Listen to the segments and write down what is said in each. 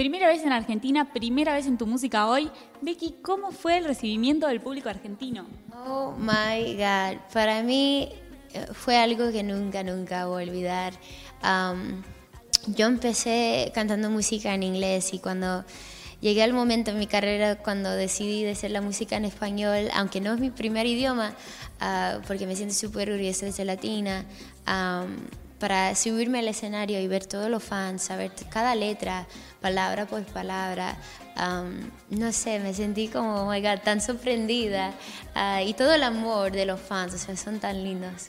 Primera vez en Argentina, primera vez en tu música hoy. Becky, ¿cómo fue el recibimiento del público argentino? Oh my God, para mí eh, fue algo que nunca, nunca voy a olvidar. Yo empecé cantando música en inglés y cuando llegué al momento en mi carrera cuando decidí de hacer la música en español, aunque no es mi primer idioma, uh, porque me siento súper orgullosa de ser latina, para subirme al escenario y ver todos los fans, saber cada letra, palabra por palabra. Um, no sé, me sentí como, oh my God, tan sorprendida. Uh, y todo el amor de los fans, o sea, son tan lindos.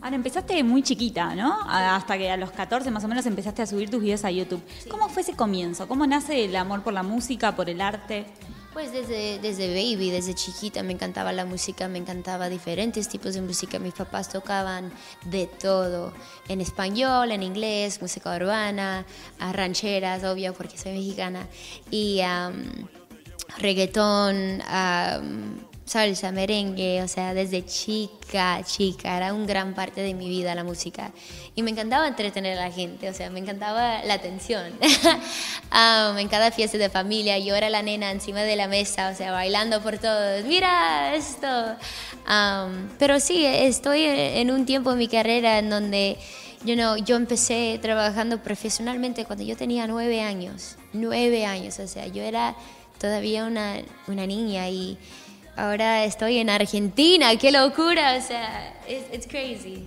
Ahora, empezaste muy chiquita, ¿no? Hasta que a los 14 más o menos empezaste a subir tus videos a YouTube. ¿Cómo fue ese comienzo? ¿Cómo nace el amor por la música, por el arte? Pues desde, desde baby, desde chiquita me encantaba la música, me encantaba diferentes tipos de música. Mis papás tocaban de todo, en español, en inglés, música urbana, rancheras, obvio, porque soy mexicana, y um, reggaetón, um, salsa, merengue, o sea, desde chica, chica, era un gran parte de mi vida la música. Y me encantaba entretener a la gente, o sea, me encantaba la atención. um, en cada fiesta de familia yo era la nena encima de la mesa, o sea, bailando por todos, mira esto. Um, pero sí, estoy en un tiempo en mi carrera en donde... You know, yo empecé trabajando profesionalmente cuando yo tenía nueve años, nueve años, o sea, yo era todavía una, una niña y, Ahora estoy en Argentina, qué locura, o sea, it's, crazy.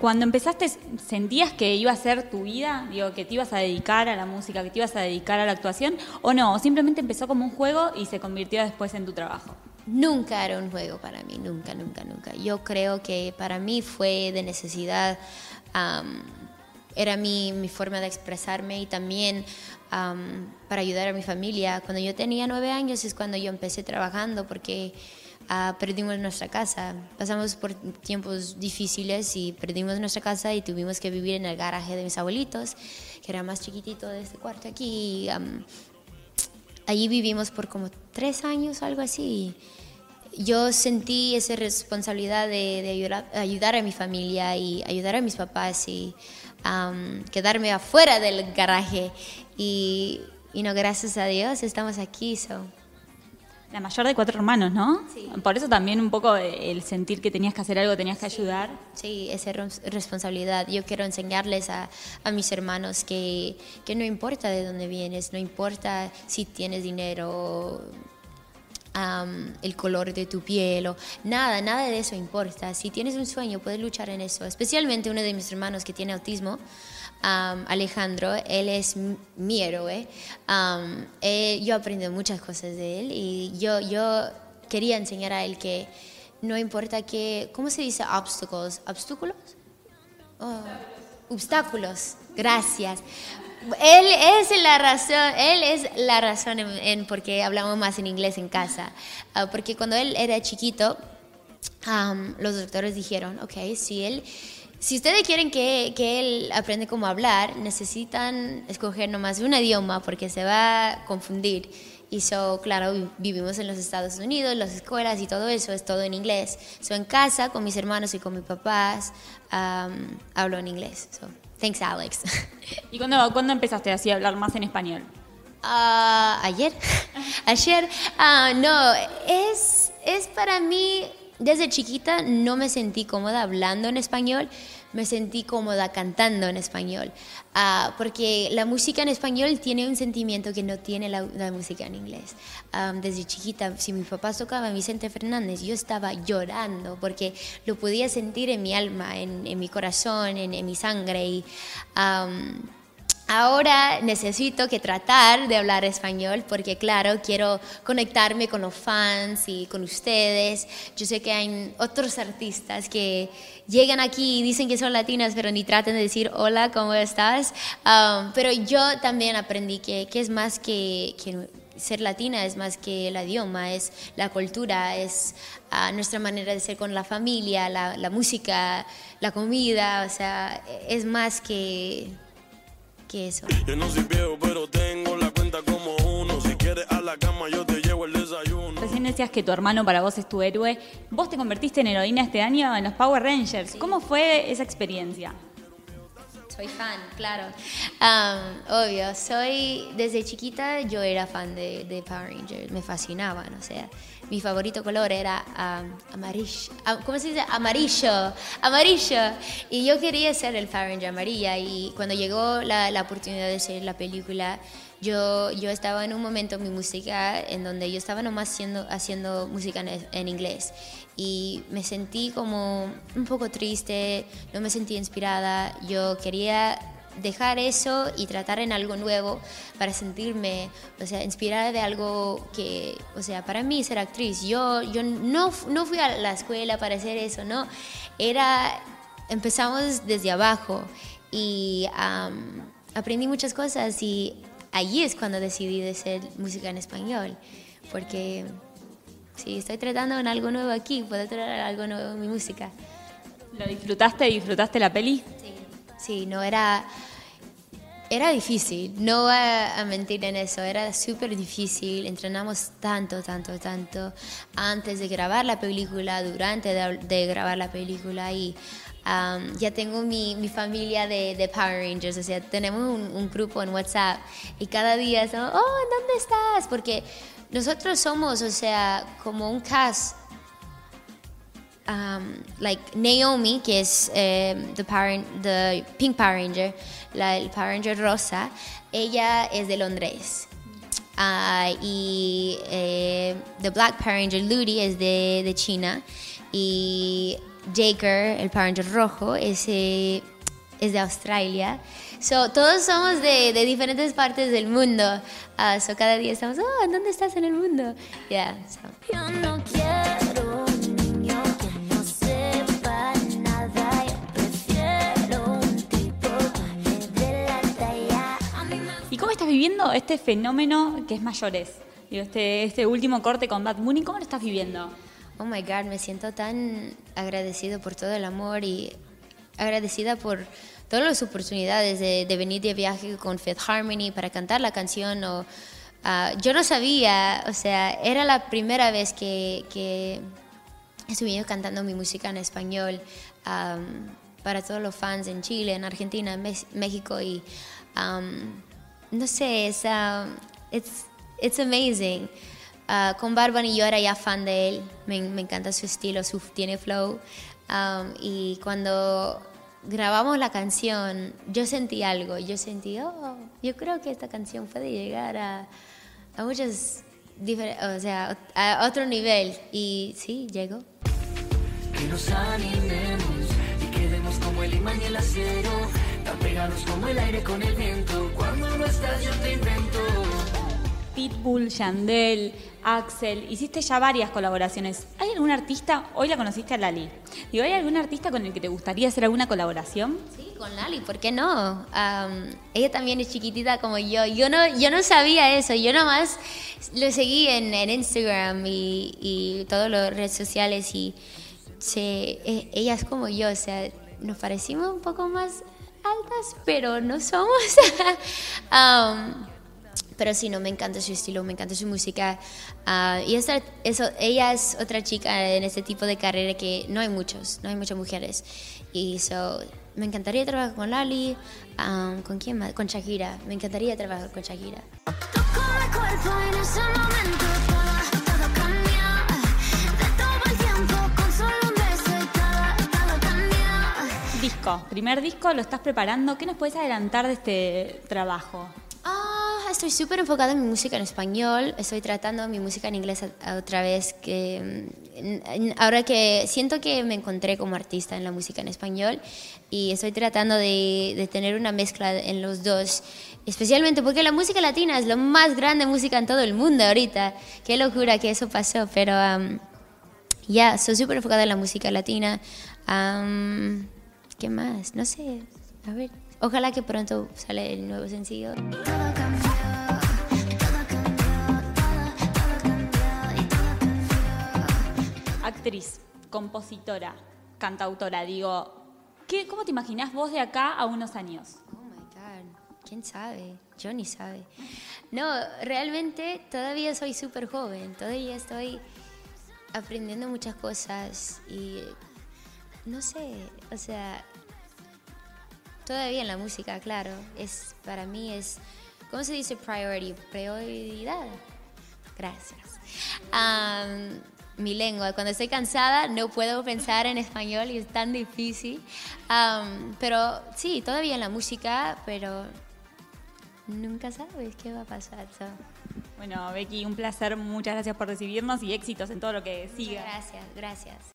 Cuando empezaste, ¿sentías que iba a ser tu vida? Digo, que te ibas a dedicar a la música, que te ibas a dedicar a la actuación, o no, o simplemente empezó como un juego y se convirtió después en tu trabajo. Nunca era un juego para mí, nunca, nunca, nunca. Yo creo que para mí fue de necesidad, era mi, mi, forma de expresarme y también para ayudar a mi familia. Cuando yo tenía nueve años es cuando yo empecé trabajando porque uh, perdimos nuestra casa. Pasamos por tiempos difíciles y perdimos nuestra casa y tuvimos que vivir en el garaje de mis abuelitos, que era más chiquitito de este cuarto aquí. Allí vivimos por como tres años, algo así. Yo sentí esa responsabilidad de, ayudar, ayudar, a mi familia y ayudar a mis papás y quedarme afuera del garaje. Y, y, no, gracias a Dios estamos aquí. So. La mayor de cuatro hermanos, ¿no? Sí. Por eso también un poco el sentir que tenías que hacer algo, tenías que ayudar. Sí, esa responsabilidad. Yo quiero enseñarles a, a mis hermanos que, que, no importa de dónde vienes, no importa si tienes dinero, um, el color de tu piel, o nada, nada de eso importa. Si tienes un sueño, puedes luchar en eso. Especialmente uno de mis hermanos que tiene autismo. Alejandro, él es mi héroe. yo aprendí muchas cosas de él y yo, yo quería enseñar a él que no importa que, ¿cómo se dice obstáculos? ¿Obstáculos? Oh, obstáculos, gracias. Él es la razón, él es la razón en, por qué hablamos más en inglés en casa. Ah, porque cuando él era chiquito, los doctores dijeron, ok, si él si ustedes quieren que, que, él aprenda cómo hablar, necesitan escoger nomás un idioma porque se va a confundir. Y so, claro, vivimos en los Estados Unidos, las escuelas y todo eso es todo en inglés. So, en casa, con mis hermanos y con mis papás, hablo en inglés. So, thanks, Alex. ¿Y cuándo, cuándo empezaste así a hablar más en español? Uh, ayer. ayer. Uh, no, es, es para mí desde chiquita no me sentí cómoda hablando en español, me sentí cómoda cantando en español, uh, porque la música en español tiene un sentimiento que no tiene la, música en inglés. Um, desde chiquita, si mis papás tocaban Vicente Fernández, yo estaba llorando porque lo podía sentir en mi alma, en, en mi corazón, en, en, mi sangre. Y, um, Ahora necesito que tratar de hablar español porque claro, quiero conectarme con los fans y con ustedes. Yo sé que hay otros artistas que llegan aquí y dicen que son latinas, pero ni traten de decir hola, ¿cómo estás? Um, pero yo también aprendí que, que es más que, que, ser latina, es más que el idioma, es la cultura, es uh, nuestra manera de ser con la familia, la, la música, la comida, o sea, es más que eso. Yo no soy viejo, pero tengo la cuenta como uno. Si quieres a la cama, yo te llevo el desayuno. bien decías que tu hermano para vos es tu héroe. Vos te convertiste en heroína este año en los Power Rangers. ¿Cómo fue esa experiencia? Soy fan, claro. Um, obvio, soy desde chiquita yo era fan de, de, Power Rangers, me fascinaban, o sea, mi favorito color era amarillo, ¿cómo se dice? Amarillo, amarillo. Y yo quería ser el Power Ranger amarilla y cuando llegó la, la oportunidad de ser la película, yo, yo estaba en un momento en mi música en donde yo estaba nomás haciendo, haciendo música en, en inglés y me sentí como un poco triste, no me sentí inspirada, yo quería dejar eso y tratar en algo nuevo para sentirme, o sea, inspirada de algo que, o sea, para mí ser actriz, yo, yo no, no fui a la escuela para hacer eso, no, era, empezamos desde abajo y aprendí muchas cosas y allí es cuando decidí de hacer música en español, porque si estoy tratando en algo nuevo aquí, puedo tratar algo nuevo en mi música. ¿Lo disfrutaste? ¿Disfrutaste la peli? Sí, sí no era... Era difícil, no voy a mentir en eso, era súper difícil, entrenamos tanto, tanto, tanto antes de grabar la película, durante de, grabar la película y um, ya tengo mi, mi familia de, Power Rangers, o sea, tenemos un, un, grupo en WhatsApp y cada día estamos, oh, ¿dónde estás? Porque nosotros somos, o sea, como un cast. Um, like Naomi, que es um, the, Power, the Pink Power Ranger, la, el Power Ranger rosa, ella es de Londres. Uh, y eh, The Black Power Ranger Ludi es de, de China. Y Jaker, el Power Ranger rojo, es, eh, es de Australia. So, todos somos de, de, diferentes partes del mundo. Uh, so, cada día estamos, oh, ¿dónde estás en el mundo? Yeah, so. Yo no quiero estás viviendo este fenómeno que es mayores? Este, este último corte con Bad Bunny, ¿cómo lo estás viviendo? Oh my God, me siento tan agradecido por todo el amor y agradecida por todas las oportunidades de, venir de viaje con Fifth Harmony para cantar la canción. O, ah, yo no sabía, o sea, era la primera vez que, que estuve cantando mi música en español para todos los fans en Chile, en Argentina, en México y no sé, es um, it's, it's amazing. Uh, con y yo era ya fan de él, me, me encanta su estilo, su tiene flow. y cuando grabamos la canción, yo sentí algo, yo sentí, oh, yo creo que esta canción puede llegar a, a muchos, o sea, a otro nivel. Y sí, llegó. Que nos animemos y quedemos como el imán y el acero, pegados como el aire con el viento. Cuando no estás, yo te invento. Pitbull, Yandel, Axel, hiciste ya varias colaboraciones. ¿Hay algún artista, hoy la conociste a Lali, digo, ¿hay algún artista con el que te gustaría hacer alguna colaboración? Sí, con Lali, ¿por qué no? ella también es chiquitita como yo. Yo no, yo no sabía eso, yo nomás lo seguí en, Instagram y, y todas las redes sociales y e, ella es como yo, o sea, nos parecimos un poco más altas, pero no somos. pero sí, no, me encanta su estilo, me encanta su música. Ah, y esta, eso, ella es otra chica en este tipo de carrera que no hay muchos, no hay muchas mujeres. Y so, me encantaría trabajar con Lali, um, ¿con quién más? Con Shakira, me encantaría trabajar con Shakira. Disco, primer disco, lo estás preparando. ¿Qué nos puedes adelantar de este trabajo? estoy súper enfocada en mi música en español, estoy tratando mi música en inglés otra vez, que mm, ahora que siento que me encontré como artista en la música en español y estoy tratando de, de tener una mezcla en los dos, especialmente porque la música latina es la más grande música en todo el mundo ahorita, qué locura que eso pasó, pero ya, soy súper enfocada en la música latina. ¿Qué más? No sé, a ver. Ojalá que pronto sale el nuevo sencillo. actriz, compositora, cantautora, digo, ¿qué, ¿cómo te imaginas vos de acá a unos años? Oh my God, quién sabe, Johnny sabe. No, realmente todavía soy súper joven, todavía estoy aprendiendo muchas cosas y no sé, o sea, todavía en la música, claro, es para mí es, ¿cómo se dice priority? Prioridad. Gracias. Am, mi lengua, cuando estoy cansada no puedo pensar en español y es tan difícil. Am, pero sí, todavía en la música, pero nunca sabes qué va a pasar. so. Bueno, Becky, un placer. Muchas gracias por recibirnos y éxitos en todo lo que siga. Gracias, gracias.